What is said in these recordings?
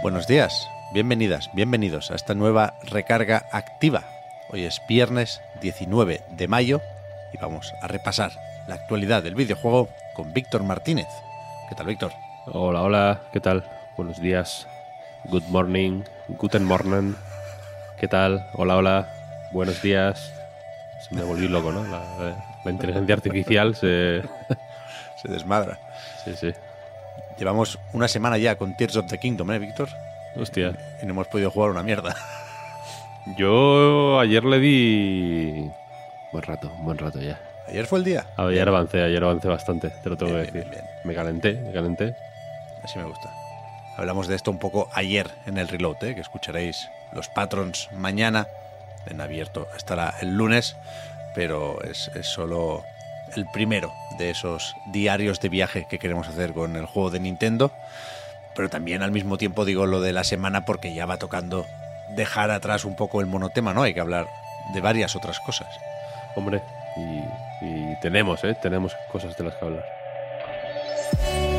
Buenos días, bienvenidas, bienvenidos a esta nueva recarga activa. Hoy es viernes 19 de mayo y vamos a repasar la actualidad del videojuego con Víctor Martínez. ¿Qué tal, Víctor? Hola, hola, ¿qué tal? Buenos días. Good morning, guten morning. ¿Qué tal? Hola, hola. Buenos días. Se me volví loco, ¿no? La, la inteligencia artificial se... Se desmadra. Sí, sí. Llevamos una semana ya con Tears of the Kingdom, ¿eh, Víctor? Hostia. Y no hemos podido jugar una mierda. Yo ayer le di... Buen rato, buen rato ya. Ayer fue el día. Ayer avancé, ayer avancé bastante, te lo tengo Bien, que decir. bien, Me calenté, me calenté. Así me gusta. Hablamos de esto un poco ayer en el reload, ¿eh? que escucharéis los patrons mañana. En abierto estará el lunes, pero es, es solo el primero de esos diarios de viaje que queremos hacer con el juego de Nintendo. Pero también al mismo tiempo digo lo de la semana porque ya va tocando dejar atrás un poco el monotema, ¿no? Hay que hablar de varias otras cosas. Hombre, y, y tenemos, ¿eh? Tenemos cosas de las que hablar.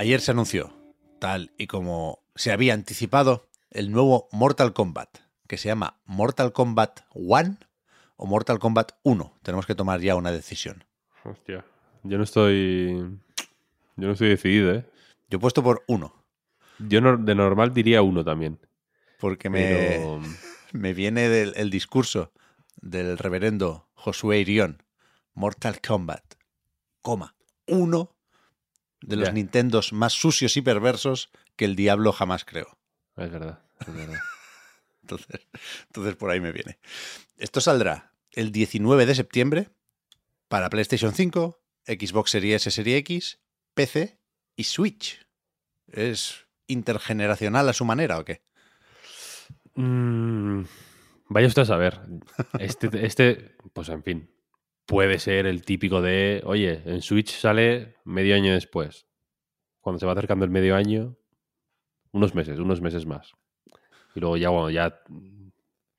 Ayer se anunció, tal y como se había anticipado, el nuevo Mortal Kombat, que se llama Mortal Kombat 1 o Mortal Kombat 1. Tenemos que tomar ya una decisión. Hostia. Yo no estoy... Yo no estoy decidido, ¿eh? Yo he puesto por 1, Yo no- de normal diría uno también. porque me, Pero... me viene del el discurso del reverendo Josué Irión. Mortal Kombat, coma, uno de los. Nintendos más sucios y perversos que el diablo jamás creó. Es verdad, es verdad. Entonces, entonces por ahí me viene. Esto saldrá el 19 de septiembre para PlayStation 5, Xbox Series S, Series X, PC y Switch. ¿Es intergeneracional a su manera o qué? Mm, vaya usted a saber. Este, este, pues en fin, puede ser el típico de, oye, en Switch sale medio año después. Cuando se va acercando el medio año, unos meses, unos meses más. Y luego ya, bueno, ya,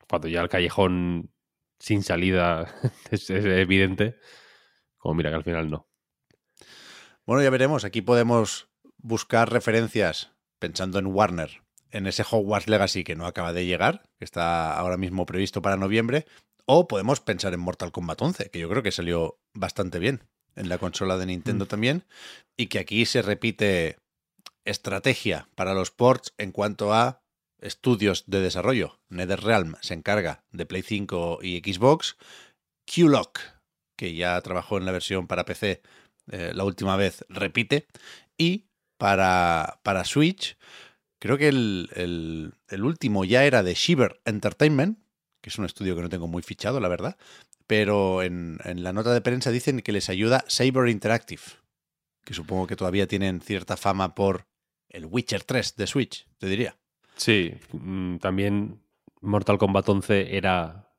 cuando ya el callejón sin salida es, es evidente, como mira que al final no. Bueno, ya veremos. Aquí podemos buscar referencias pensando en Warner, en ese Hogwarts Legacy que no acaba de llegar, que está ahora mismo previsto para noviembre, o podemos pensar en Mortal Kombat 11, que yo creo que salió bastante bien en la consola de Nintendo también, y que aquí se repite estrategia para los ports en cuanto a estudios de desarrollo. NetherRealm se encarga de Play 5 y Xbox, Q-Lock, que ya trabajó en la versión para PC eh, la última vez, repite, y para, para Switch, creo que el, el- el último ya era de Shiver Entertainment, que es un estudio que no tengo muy fichado, la verdad, pero en, en la nota de prensa dicen que les ayuda Saber Interactive, que supongo que todavía tienen cierta fama por el Witcher 3 de Switch, te diría. Sí, mm, también Mortal Kombat 11 era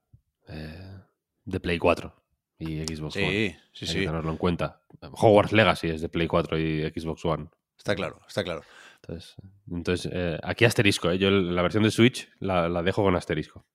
eh, de Play 4 y Xbox One. Sí, sí, Hay sí, que tenerlo en cuenta. Hogwarts Legacy es de Play 4 y Xbox One. está claro, está claro. Entonces, entonces eh, aquí asterisco. ¿eh? Yo la versión de Switch la, la dejo con asterisco.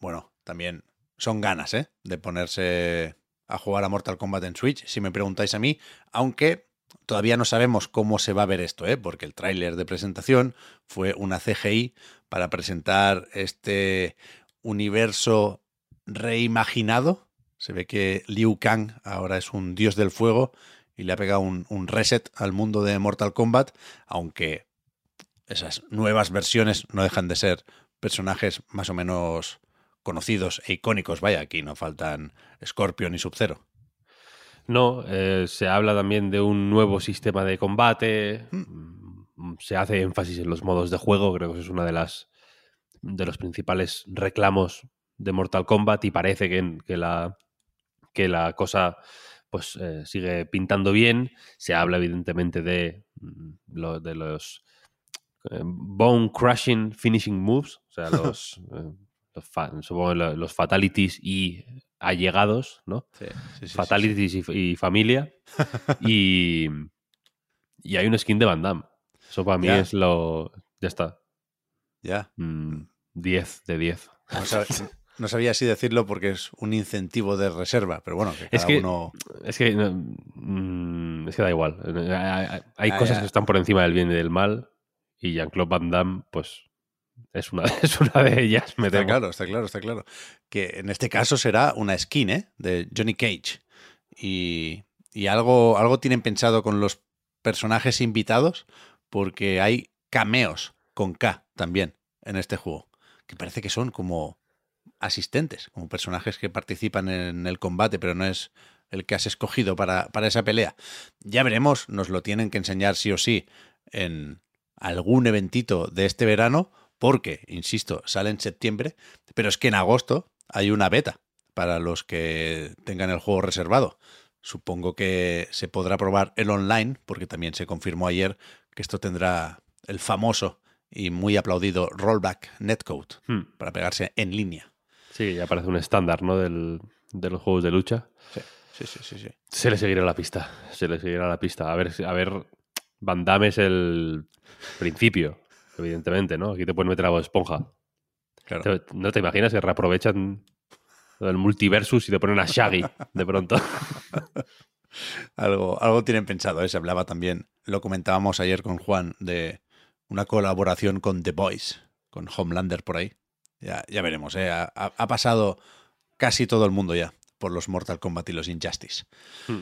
Bueno, también son ganas, ¿eh? De ponerse a jugar a Mortal Kombat en Switch, si me preguntáis a mí, aunque todavía no sabemos cómo se va a ver esto, ¿eh? Porque el tráiler de presentación fue una CGI para presentar este universo reimaginado. Se ve que Liu Kang ahora es un dios del fuego y le ha pegado un, un reset al mundo de Mortal Kombat, aunque esas nuevas versiones no dejan de ser personajes más o menos conocidos e icónicos. Vaya, aquí no faltan Scorpion y Sub-Zero. No, eh, se habla también de un nuevo sistema de combate. Mm, Se hace énfasis en los modos de juego. Creo que eso es una de las de los principales reclamos de Mortal Kombat y parece que, que la que la cosa pues eh, sigue pintando bien. Se habla evidentemente de, mm, lo- de los eh, bone crushing finishing moves, o sea, los, eh, los fa- los fatalities y allegados, ¿no? Sí, sí, sí, fatalities y- Y, familia. y, y hay un skin de Van Damme. Eso para mí es lo... Ya está. Ya. Mm, 10 de 10. No, sab- no sabía si decirlo porque es un incentivo de reserva, pero bueno, que cada Es que- uno. Es que, no, mm, es que da igual. Hay, Ya, cosas ya. que están por encima del bien y del mal. Y Jean-Claude Van Damme, pues, es una, es una de ellas, me Está temo. claro, está claro, está claro. Que en este caso será una skin, ¿eh? De Johnny Cage. Y, y algo, algo tienen pensado con los personajes invitados, porque hay cameos con K también en este juego. Que parece que son como asistentes, como personajes que participan en el combate, pero no es el que has escogido para, para esa pelea. Ya veremos, nos lo tienen que enseñar sí o sí en algún eventito de este verano, porque, insisto, sale en septiembre, pero es que en agosto hay una beta para los que tengan el juego reservado. Supongo que se podrá probar el online, porque también se confirmó ayer que esto tendrá el famoso y muy aplaudido rollback netcode Hmm. para pegarse en línea. Sí, ya parece un estándar, ¿no? Del, de los juegos de lucha. Sí, sí, sí, sí. sí. Se le seguirá la pista. Se le seguirá la pista. A ver, a ver. Van Damme es el principio, evidentemente, ¿no? Aquí te pueden meter a Esponja. Claro. ¿No te imaginas que reaprovechan del multiversus y te ponen a Shaggy de pronto? Algo, algo tienen pensado, ¿eh? se hablaba también, lo comentábamos ayer con Juan, de una colaboración con The Boys, con Homelander por ahí. Ya, ya veremos, ¿eh? ha, pasado casi todo el mundo ya por los Mortal Kombat y los Injustice. Hmm.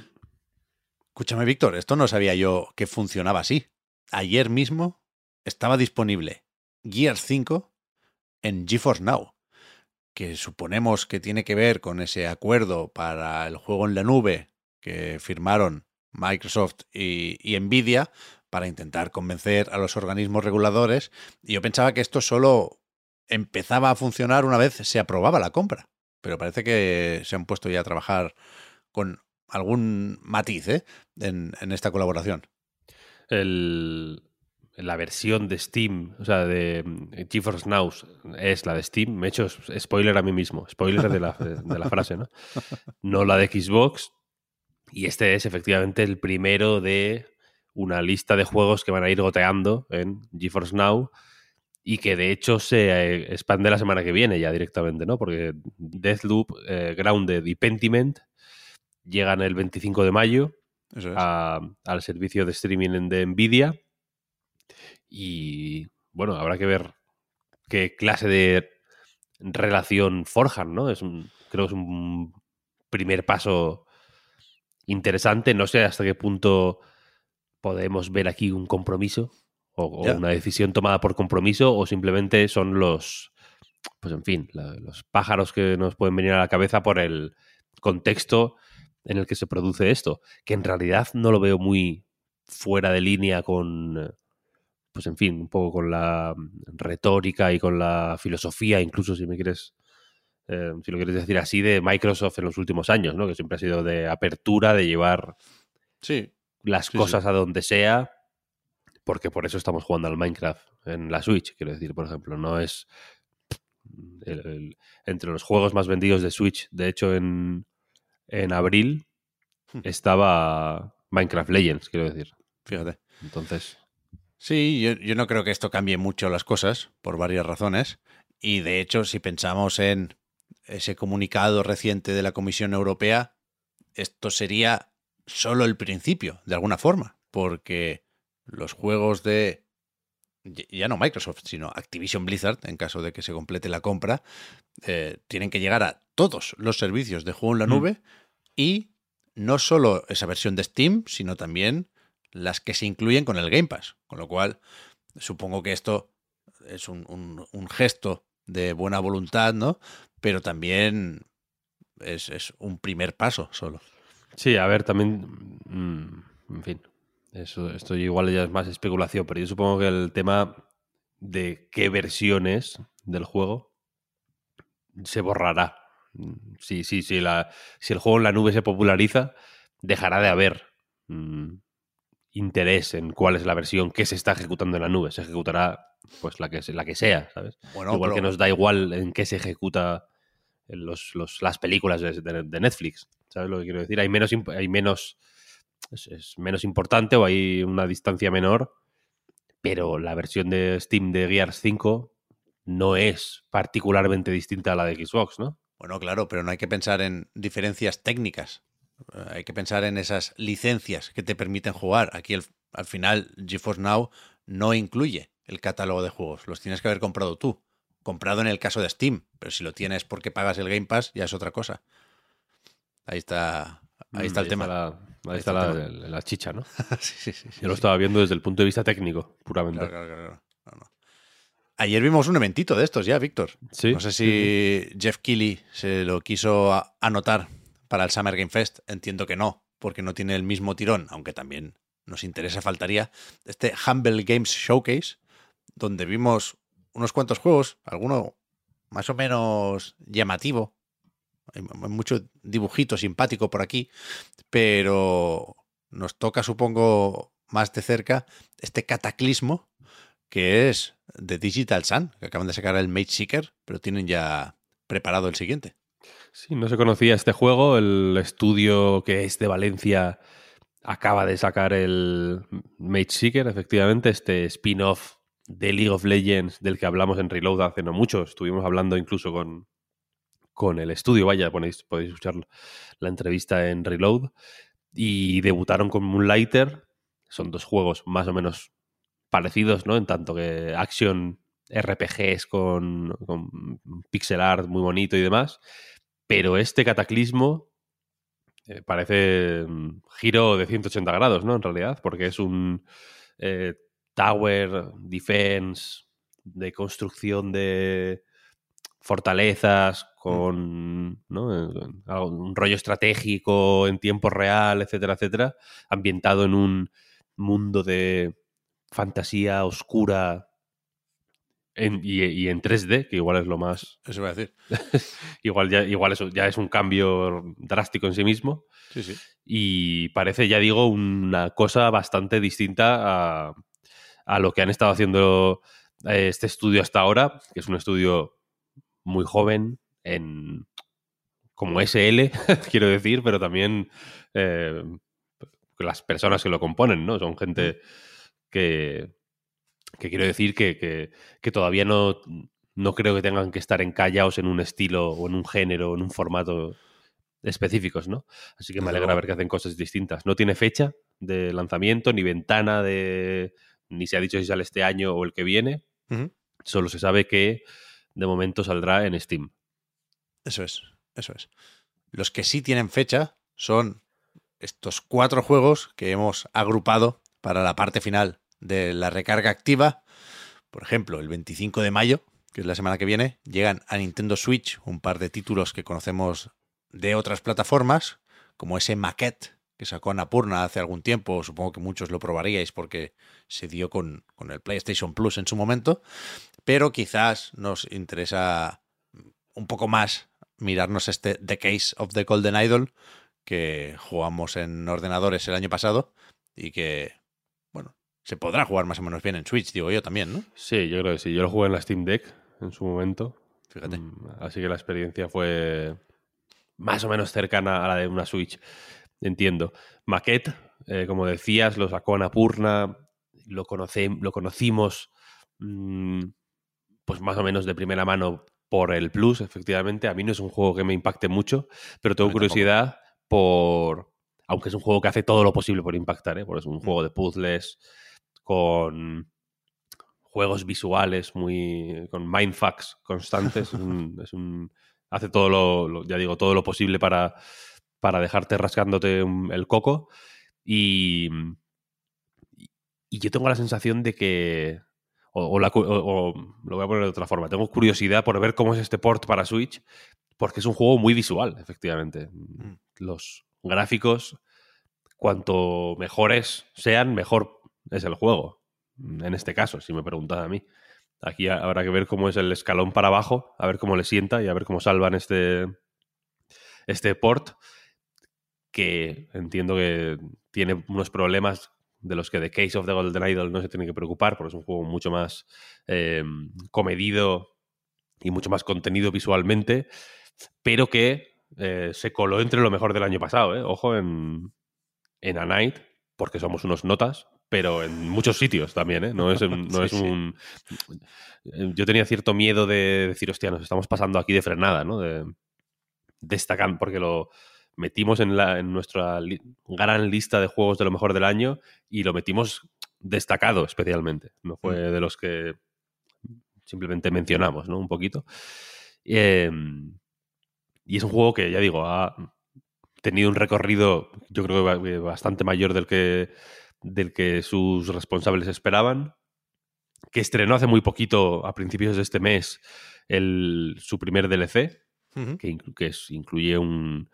Escúchame, Víctor, esto no sabía yo que funcionaba así. Ayer mismo estaba disponible Gear 5 en GeForce Now, que suponemos que tiene que ver con ese acuerdo para el juego en la nube que firmaron Microsoft y, y Nvidia para intentar convencer a los organismos reguladores. Y yo pensaba que esto solo empezaba a funcionar una vez se aprobaba la compra. Pero parece que se han puesto ya a trabajar con algún matiz ¿eh? en, esta colaboración. El- la versión de Steam, o sea, de mm, GeForce Now es la de Steam. Me he hecho spoiler a mí mismo. Spoiler de la, de la frase, ¿no? No la de Xbox. Y este es efectivamente el primero de una lista de juegos que van a ir goteando en GeForce Now y que de hecho se eh, expande la semana que viene ya directamente, ¿no? Porque Deathloop, eh, Grounded y Pentiment llegan el 25 de mayo Eso es. a- al servicio de streaming de Nvidia. Y bueno, habrá que ver qué clase de relación forjan, ¿no? Es un, creo que es un primer paso interesante. No sé hasta qué punto podemos ver aquí un compromiso o, una decisión tomada por compromiso o simplemente son los, pues en fin, la- los pájaros que nos pueden venir a la cabeza por el contexto en el que se produce esto, que en realidad no lo veo muy fuera de línea con, pues en fin, un poco con la retórica y con la filosofía, incluso si me quieres, eh, si lo quieres decir así, de Microsoft en los últimos años, ¿no? Que siempre ha sido de apertura, de llevar Sí, las Sí, cosas a donde sea, porque por eso estamos jugando al Minecraft en la Switch, quiero decir, por ejemplo, no es el- el- entre los juegos más vendidos de Switch, de hecho en, en abril Hmm. estaba Minecraft Legends, quiero decir. fíjate. Entonces, Sí, yo, yo no creo que esto cambie mucho las cosas, por varias razones. Y de hecho, si pensamos en ese comunicado reciente de la Comisión Europea, esto sería solo el principio, de alguna forma, porque los juegos de ya- no Microsoft, sino Activision Blizzard, en caso de que se complete la compra, eh, tienen que llegar a todos los servicios de juego en la Mm. nube y no solo esa versión de Steam, sino también las que se incluyen con el Game Pass. Con lo cual, supongo que esto es un, un- un gesto de buena voluntad, ¿no? Pero también es, es un primer paso solo. Sí, a ver, también. mm, en fin. Eso, esto igual ya es más especulación, pero yo supongo que el tema de qué versiones del juego se borrará. Sí, sí, sí. La, si el juego en la nube se populariza, dejará de haber mm, interés en cuál es la versión que se está ejecutando en la nube. Se ejecutará pues la que, la que sea, ¿sabes? Bueno, Igual pero- que nos da igual en qué se ejecuta los, los- las películas de, de- de Netflix. ¿Sabes lo que quiero decir? Hay menos, hay menos es, es menos importante o hay una distancia menor, pero la versión de Steam de Gears 5 no es particularmente distinta a la de Xbox, ¿no? Bueno, claro, pero no hay que pensar en diferencias técnicas. Eh, Hay que pensar en esas licencias que te permiten jugar. Aquí el- al final GeForce Now no incluye el catálogo de juegos. Los tienes que haber comprado tú. Comprado en el caso de Steam. Pero si lo tienes porque pagas el Game Pass, ya es otra cosa. Ahí está, ahí está el tema. la, ahí está la, chicha, ¿no? Sí, sí, sí, sí, Yo lo sí. estaba viendo desde el punto de vista técnico, puramente. Claro, claro, claro, claro. No, no. Ayer vimos un eventito de estos ya, Víctor. Sí, No sé si Jeff Keighley se lo quiso anotar para el Summer Game Fest. Entiendo que no, porque no tiene el mismo tirón, aunque también nos interesa, faltaría. Este Humble Games Showcase, donde vimos unos cuantos juegos, alguno más o menos llamativo. Hay mu- mucho dibujito simpático por aquí, pero nos toca, supongo, más de cerca este cataclismo que es de Digital Sun, que acaban de sacar el Mage Seeker, pero tienen ya preparado el siguiente. Sí, no se conocía este juego. El estudio que es de Valencia acaba de sacar el Mage Seeker, efectivamente, este spin-off de League of Legends del que hablamos en Reload hace no mucho. Estuvimos hablando incluso con, con el estudio, vaya, ponéis, podéis escuchar la entrevista en Reload. Y debutaron con Moonlighter. Son dos juegos más o menos parecidos, ¿no? En tanto que action RPGs con, con pixel art muy bonito y demás. Pero este cataclismo eh, parece un giro de 180 grados, ¿no? En realidad, porque es un eh, tower defense de construcción de fortalezas con ¿no? Un rollo estratégico en tiempo real, etcétera, etcétera, ambientado en un mundo de fantasía oscura en- y, y en 3D, que igual es lo más Eso voy a decir. igual ya, igual eso ya es un cambio drástico en sí mismo. Sí, sí. Y parece, ya digo, una cosa bastante distinta a, a lo que han estado haciendo eh, este estudio hasta ahora, que es un estudio muy joven en como SL, quiero decir, pero también eh, las personas que lo componen, ¿no? Son gente que, que quiero decir que, que- que todavía no, no creo que tengan que estar encallados en un estilo o en un género o en un formato específicos, ¿no? Así que me alegra ver que hacen cosas distintas. No tiene fecha de lanzamiento, ni ventana de... ni se ha dicho si sale este año o el que viene. Solo se sabe que de momento saldrá en Steam. Eso es, eso es. Los que sí tienen fecha son estos cuatro juegos que hemos agrupado para la parte final de la recarga activa. Por ejemplo, el 25 de mayo, que es la semana que viene, llegan a Nintendo Switch un par de títulos que conocemos de otras plataformas, como ese Maquette que sacó Annapurna hace algún tiempo. Supongo que muchos lo probaríais porque se dio con, con el PlayStation Plus en su momento. Pero quizás nos interesa un poco más mirarnos este The Case of the Golden Idol que jugamos en ordenadores el año pasado y que, bueno, se podrá jugar más o menos bien en Switch, digo yo también, ¿no? Sí, yo creo que sí. Yo lo jugué en la Steam Deck en su momento. Fíjate. Mm, Así que la experiencia fue más o menos cercana a la de una Switch. Entiendo. Maquette, eh, como decías, lo sacó Annapurna, lo, conoce- lo conocimos mm, pues más o menos de primera mano por el Plus, efectivamente. A mí no es un juego que me impacte mucho, pero tengo tampoco. curiosidad por... Aunque es un juego que hace todo lo posible por impactar, ¿eh? porque es un juego de puzzles con juegos visuales muy con mindfucks constantes es un, es un- hace todo lo, lo- ya digo todo lo posible para para dejarte rascándote un- el coco y y yo tengo la sensación de que o, o la o lo voy a poner de otra forma tengo curiosidad por ver cómo es este port para Switch porque es un juego muy visual efectivamente los gráficos, cuanto mejores sean, mejor es el juego. En este caso, si me preguntas a mí. Aquí habrá que ver cómo es el escalón para abajo, a ver cómo le sienta y a ver cómo salvan este, este port, que entiendo que tiene unos problemas de los que The Case of the Golden Idol no se tiene que preocupar, porque es un juego mucho más eh, comedido y mucho más contenido visualmente, pero que eh, se coló entre lo mejor del año pasado. ¿eh? Ojo en, en A Night, porque somos unos notas, pero en muchos sitios también, ¿eh? No es, no es un... Yo tenía cierto miedo de decir, hostia, nos estamos pasando aquí de frenada, ¿no? De, destacando, porque lo metimos en, la, en nuestra gran lista de juegos de lo mejor del año y lo metimos destacado especialmente. No fue de los que simplemente mencionamos, ¿no? Un poquito. Em, y es un juego que, ya digo, ha tenido un recorrido, yo creo que bastante mayor del que del que sus responsables esperaban, que estrenó hace muy poquito, a principios de este mes, el, su primer DLC, que, incluye un,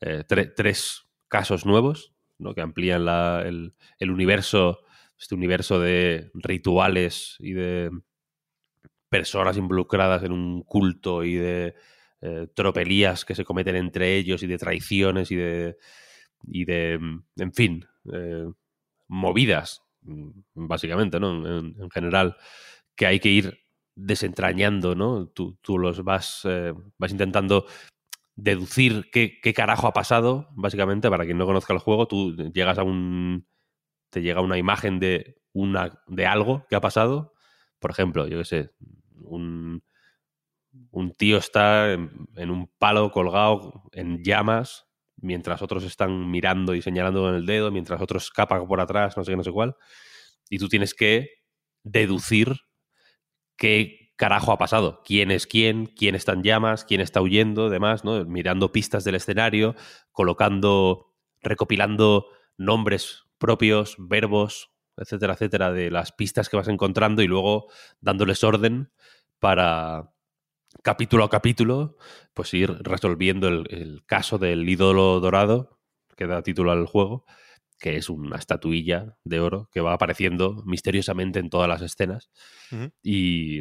eh, tres casos nuevos, ¿no? que amplían la, el, universo, este universo de rituales y de personas involucradas en un culto y de eh, tropelías que se cometen entre ellos y de traiciones y de, y de en fin, eh, movidas, mm, básicamente, ¿no? En, general, que hay que ir desentrañando, ¿no? Tú, los vas, vas intentando deducir qué, carajo ha pasado, básicamente, para quien no conozca el juego, tú llegas a un... te llega una imagen de, una, de algo que ha pasado, por ejemplo, yo qué sé, un, un tío está en, un palo colgado en llamas mientras otros están mirando y señalando con el dedo, mientras otros escapan por atrás, no sé qué, no sé cuál. Y tú tienes que deducir qué carajo ha pasado, quién es quién, quién está en llamas, quién está huyendo, demás, ¿no? Mirando pistas del escenario, colocando, recopilando nombres propios, verbos, etcétera, etcétera, de las pistas que vas encontrando y luego dándoles orden para, capítulo a capítulo, pues ir resolviendo el, caso del ídolo dorado, que da título al juego, que es una estatuilla de oro que va apareciendo misteriosamente en todas las escenas. y,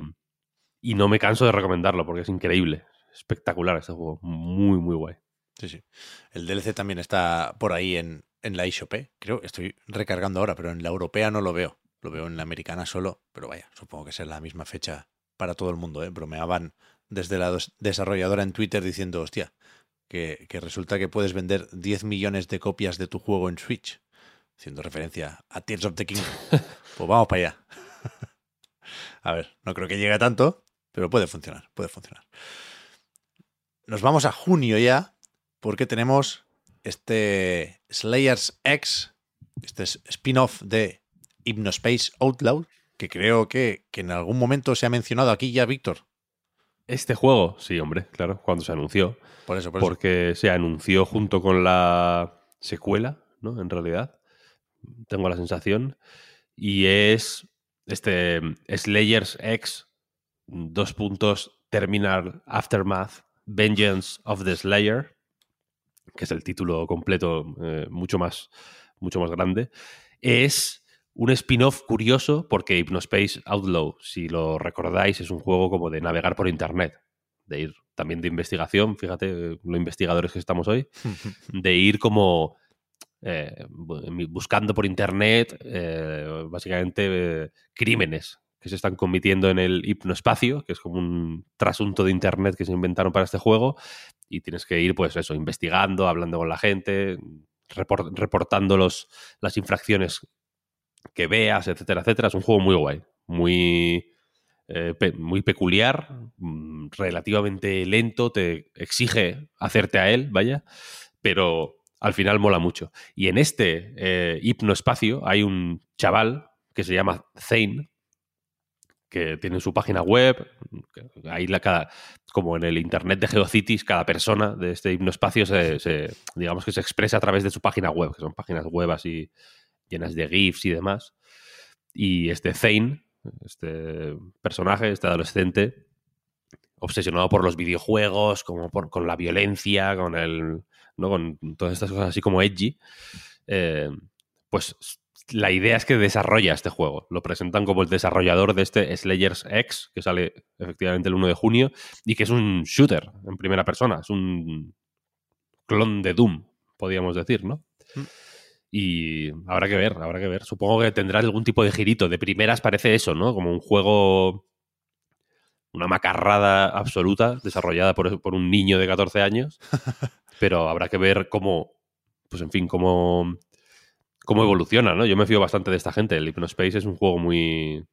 y, no me canso de recomendarlo porque es increíble. Espectacular este juego. Muy, muy guay. Sí, sí. El DLC también está por ahí en, en la eShop. ¿eh? Creo que estoy recargando ahora, pero en la europea no lo veo. Lo veo en la americana solo, pero vaya, supongo que es la misma fecha para todo el mundo. ¿eh? Bromeaban desde la desarrolladora en Twitter diciendo, hostia, que, resulta que puedes vender 10 millones de copias de tu juego en Switch, haciendo referencia a Tears of the King. pues vamos para allá. a ver, no creo que llegue a tanto, pero puede funcionar, puede funcionar. Nos vamos a junio ya, porque tenemos este Slayers X, este spin-off de Hypnospace Outlaw, que creo que, que en algún momento se ha mencionado aquí ya, Víctor. Este juego, sí, hombre, claro, cuando se anunció. Por eso, por porque se anunció junto con la secuela, ¿no? En realidad, tengo la sensación. Y es este Slayers X, dos puntos, Terminal Aftermath, Vengeance of the Slayer, que es el título completo eh, mucho, más, mucho más grande. Es un spin-off curioso porque Hypnospace Outlaw, si lo recordáis, es un juego como de navegar por internet, de ir también de investigación, fíjate los investigadores que estamos hoy, de ir como eh, buscando por internet eh, básicamente eh, crímenes que se están cometiendo en el hipnoespacio, que es como un trasunto de internet que se inventaron para este juego, y tienes que ir, pues eso, investigando, hablando con la gente, reportando los, las infracciones que veas, etcétera, etcétera. Es un juego muy guay, muy, eh, muy peculiar, mm, relativamente lento, te exige hacerte a él, vaya, pero al final mola mucho. Y en este eh, hipnoespacio hay un chaval que se llama Zane, que tiene su página web, ahí cada, como en el internet de GeoCities, cada persona de este hipnoespacio se, se, digamos que se expresa a través de su página web, que son páginas web así llenas de GIFs y demás. Y este Zane, este personaje, este adolescente, obsesionado por los videojuegos, como por, con la violencia, con el ¿no? Con todas estas cosas así como edgy, eh, pues la idea es que desarrolla este juego. Lo presentan como el desarrollador de este Slayers X, que sale efectivamente el 1 de junio, y que es un shooter en primera persona. Es un clon de Doom, podríamos decir, ¿no? Mm. Y habrá que ver, habrá que ver. Supongo que tendrá algún tipo de girito. De primeras parece eso, ¿no? Como un juego. Una macarrada absoluta desarrollada por, por un niño de 14 años. Pero habrá que ver cómo. Pues en fin, cómo. Cómo evoluciona, ¿no? Yo me fío bastante de esta gente. El Hypnospace es un juego muy.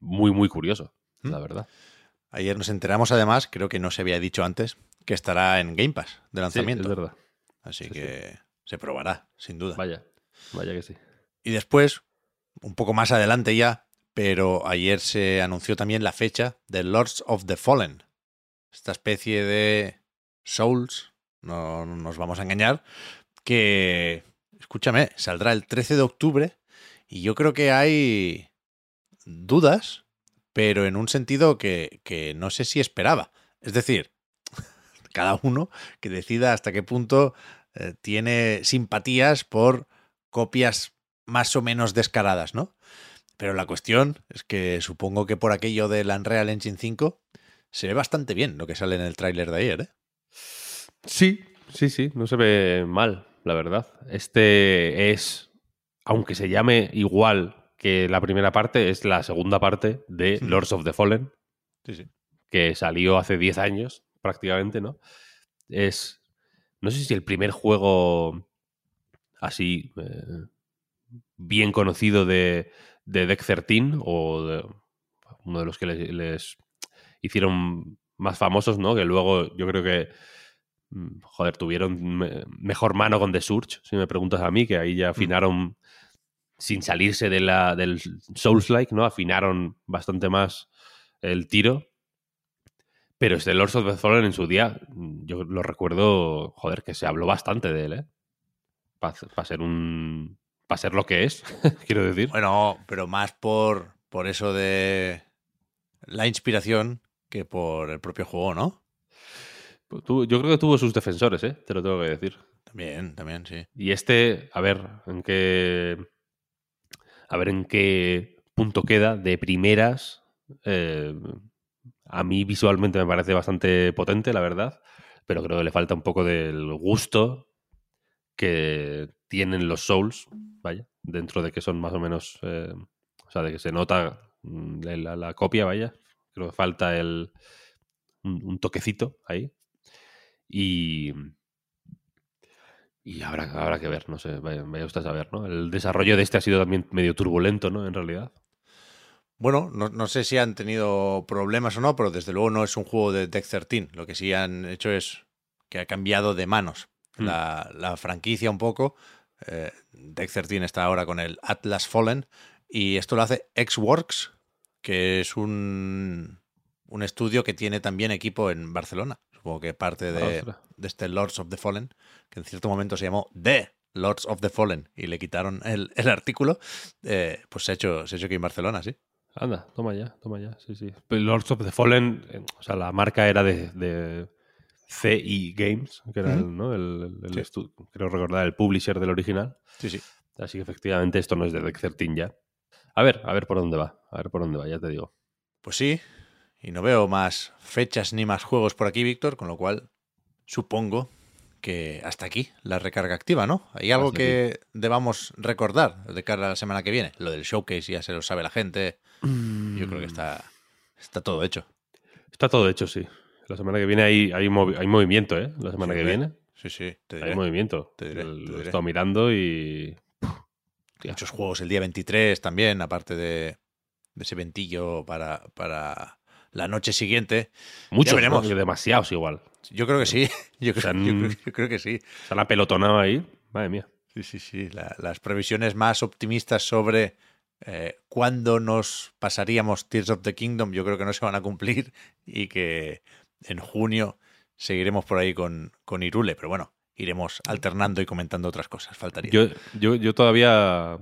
Muy, muy curioso, ¿Mm? la verdad. Ayer nos enteramos, además, creo que no se había dicho antes, que estará en Game Pass de Sí, lanzamiento. es verdad. Así Sí, que se probará, sin duda. Vaya, vaya que sí. Y después, un poco más adelante ya, pero ayer se anunció también la fecha de Lords of the Fallen. Esta especie de Souls, no nos vamos a engañar, que, escúchame, saldrá el 13 de octubre y yo creo que hay dudas, pero en un sentido que, que no sé si esperaba. Es decir, cada uno que decida hasta qué punto eh, tiene simpatías por copias más o menos descaradas, ¿no? Pero la cuestión es que supongo que por aquello del Unreal Engine 5 se ve bastante bien lo que sale en el tráiler de ayer, ¿eh? Sí, sí, sí, no se ve mal, la verdad. Este es, aunque se llame igual que la primera parte, es la segunda parte de. Lords of the Fallen, Sí, sí. que salió hace 10 años prácticamente, ¿no? Es, no sé si el primer juego así eh, bien conocido de, de Deck 13 o de- uno de los que les, les hicieron más famosos, ¿no? Que luego yo creo que, joder, tuvieron me- mejor mano con The Surge, si me preguntas a mí, que ahí ya afinaron, sin salirse de la, del Souls-like, ¿no? Afinaron bastante más el tiro. Pero este Lords of the Fallen en su día, mm, yo lo recuerdo, joder, que se habló bastante de él, ¿eh? Para ser un... Para ser lo que es, quiero decir. Bueno, pero más por, por eso de la inspiración que por el propio juego, ¿no? Tu- yo creo que tuvo sus defensores, ¿eh? Te lo tengo que decir. También, también, sí. Y este, a ver, en qué. A ver en qué punto queda de primeras. eh, a mí visualmente me parece bastante potente, la verdad. Pero creo que le falta un poco del gusto que tienen los Souls, vaya, dentro de que son más o menos. eh, o sea, de que se nota mm, la, la copia, vaya. Creo que falta el. Un, un toquecito ahí. Y. Y habrá, habrá que ver, no sé, vaya, vaya usted a saber, ¿no? El desarrollo de este ha sido también medio turbulento, ¿no? En realidad. Bueno, no, no sé si han tenido problemas o no, pero desde luego no es un juego de Deck 13. Lo que sí han hecho es que ha cambiado de manos Hmm. la, la franquicia un poco. Eh, Deck 13 está ahora con el Atlas Fallen y esto lo hace Xworks, que es un, un estudio que tiene también equipo en Barcelona. Supongo que parte de, de este Lords of the Fallen, que en cierto momento se llamó The Lords of the Fallen y le quitaron el, el artículo. Eh, pues se ha, hecho, se ha hecho aquí en Barcelona, sí. Anda, toma ya, toma ya, sí, sí. Pero Lords of the Fallen, eh, o sea, la marca era de, de CI Games, que era el, ¿no? el, el Sí. estu- creo recordar, el publisher del original. Sí, sí. Así que efectivamente esto no es de Deck 13 ya. A ver, a ver por dónde va, a ver por dónde va, ya te digo. Pues sí, y no veo más fechas ni más juegos por aquí, Víctor, con lo cual supongo que hasta aquí la recarga activa, ¿no? ¿Hay algo Hasta que debamos recordar de cara a la semana que viene? Lo del showcase ya se lo sabe la gente. Yo creo que está, está todo hecho. Está todo hecho, sí. La semana que viene hay, hay, movi- hay movimiento, ¿eh? La semana Sí, que viene Sí, sí, te hay diré. movimiento. Te diré, El- te Lo he estado mirando y... Muchos juegos el día 23 también, aparte de, de ese ventillo para, para la noche siguiente. Muchos, veremos. ¿no? demasiados igual. Yo creo que sí. Yo creo, sea, yo creo- mm. yo creo que sí. Se han apelotonado ahí. Madre mía. Sí, sí, sí. La- las previsiones más optimistas sobre eh, cuándo nos pasaríamos Tears of the Kingdom, yo creo que no se van a cumplir y que en junio seguiremos por ahí con, con Irule. Pero bueno, iremos alternando y comentando otras cosas. Faltaría. Yo, yo, yo todavía.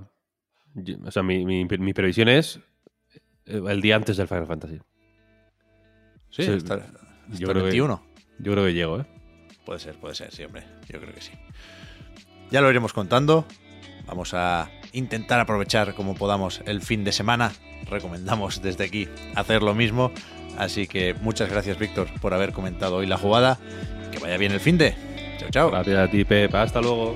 yo- o sea, mi, mi, mi previsión es eh, el día antes del Final Fantasy. Sí, sí, hasta, yo el creo que- 21. Yo creo que llego, ¿eh? Puede ser, puede ser, sí, hombre. Yo creo que sí. Ya lo iremos contando. Vamos a intentar aprovechar como podamos el fin de semana. Recomendamos desde aquí hacer lo mismo. Así que muchas gracias, Víctor, por haber comentado hoy la jugada. Que vaya bien el fin de. Chao, chao. Gracias a ti, Pep. Hasta luego.